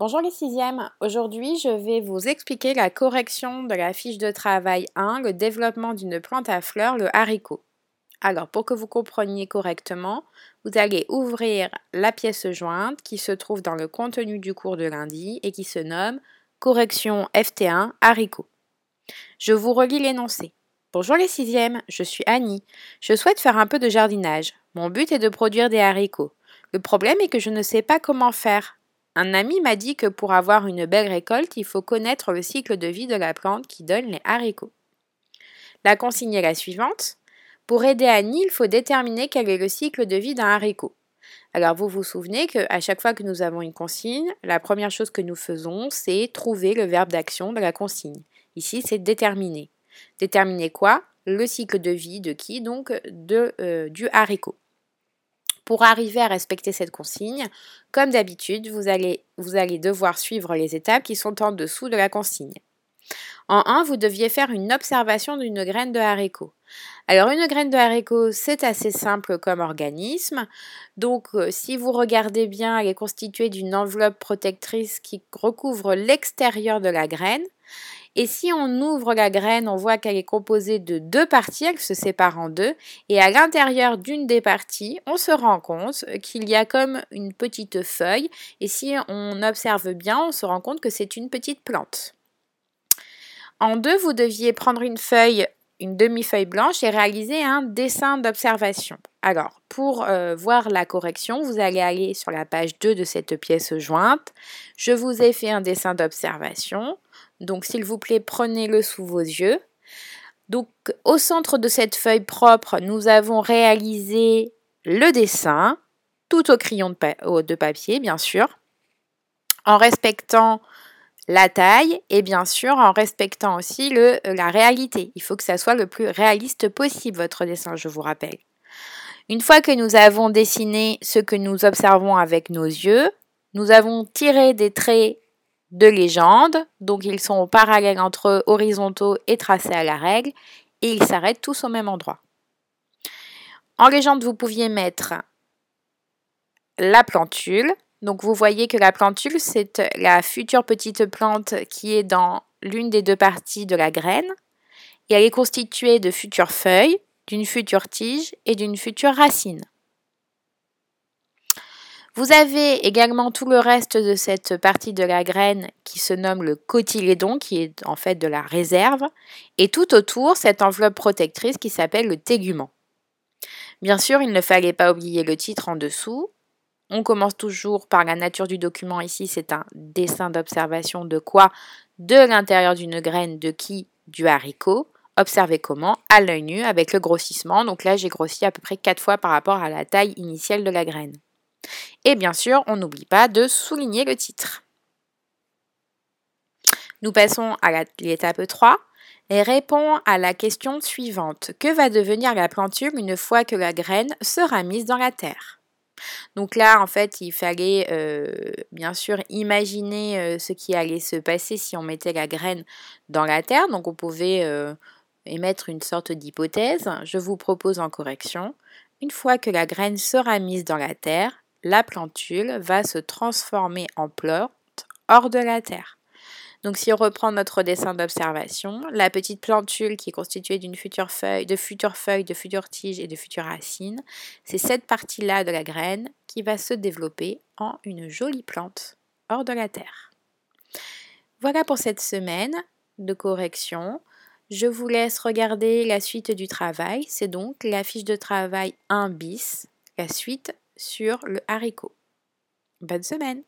Bonjour les sixièmes, aujourd'hui je vais vous expliquer la correction de la fiche de travail 1, le développement d'une plante à fleurs, le haricot. Alors pour que vous compreniez correctement, vous allez ouvrir la pièce jointe qui se trouve dans le contenu du cours de lundi et qui se nomme Correction FT1 haricot. Je vous relis l'énoncé. Bonjour les sixièmes, je suis Annie. Je souhaite faire un peu de jardinage. Mon but est de produire des haricots. Le problème est que je ne sais pas comment faire. Un ami m'a dit que pour avoir une belle récolte, il faut connaître le cycle de vie de la plante qui donne les haricots. La consigne est la suivante. Pour aider Annie, il faut déterminer quel est le cycle de vie d'un haricot. Alors vous vous souvenez qu'à chaque fois que nous avons une consigne, la première chose que nous faisons, c'est trouver le verbe d'action de la consigne. Ici, c'est déterminer. Déterminer quoi? Le cycle de vie de qui? Donc de, euh, du haricot. Pour arriver à respecter cette consigne, comme d'habitude, vous allez, devoir suivre les étapes qui sont en dessous de la consigne. En 1, vous deviez faire une observation d'une graine de haricot. Alors une graine de haricot, c'est assez simple comme organisme. Donc euh, si vous regardez bien, elle est constituée d'une enveloppe protectrice qui recouvre l'extérieur de la graine et si on ouvre la graine, on voit qu'elle est composée de deux parties, elle se sépare en deux. Et à l'intérieur d'une des parties, on se rend compte qu'il y a comme une petite feuille. Et si on observe bien, on se rend compte que c'est une petite plante. En deux, vous deviez prendre une feuille une demi-feuille blanche et réaliser un dessin d'observation. Alors, pour euh, voir la correction, vous allez aller sur la page 2 de cette pièce jointe. Je vous ai fait un dessin d'observation. Donc s'il vous plaît, prenez-le sous vos yeux. Donc au centre de cette feuille propre, nous avons réalisé le dessin, tout au crayon de, papier, bien sûr, en respectant la taille et bien sûr en respectant aussi la réalité. Il faut que ça soit le plus réaliste possible, votre dessin, je vous rappelle. Une fois que nous avons dessiné ce que nous observons avec nos yeux, nous avons tiré des traits de légende, donc ils sont parallèles entre horizontaux et tracés à la règle, et ils s'arrêtent tous au même endroit. En légende, vous pouviez mettre la plantule. Donc vous voyez que la plantule, c'est la future petite plante qui est dans l'une des deux parties de la graine, et elle est constituée de futures feuilles, d'une future tige et d'une future racine. Vous avez également tout le reste de cette partie de la graine qui se nomme le cotylédon, qui est en fait de la réserve, et tout autour cette enveloppe protectrice qui s'appelle le tégument. Bien sûr, il ne fallait pas oublier le titre en dessous. On commence toujours par la nature du document. Ici, c'est un dessin d'observation de quoi? De l'intérieur d'une graine, de qui? Du haricot. Observez comment? À l'œil nu, avec le grossissement. Donc là, j'ai grossi à peu près 4 fois par rapport à la taille initiale de la graine. Et bien sûr, on n'oublie pas de souligner le titre. Nous passons à l'étape 3 et répond à la question suivante. Que va devenir la plantule une fois que la graine sera mise dans la terre? Donc là, en fait, il fallait euh, bien sûr imaginer euh, ce qui allait se passer si on mettait la graine dans la terre. Donc on pouvait euh, émettre une sorte d'hypothèse. Je vous propose en correction. Une fois que la graine sera mise dans la terre, la plantule va se transformer en plante hors de la terre. Donc si on reprend notre dessin d'observation, la petite plantule qui est constituée d'une future feuille, de futures feuilles, de futures tiges et de futures racines, c'est cette partie-là de la graine qui va se développer en une jolie plante hors de la terre. Voilà pour cette semaine de correction. Je vous laisse regarder la suite du travail. C'est donc la fiche de travail 1 bis, la suite sur le haricot. Bonne semaine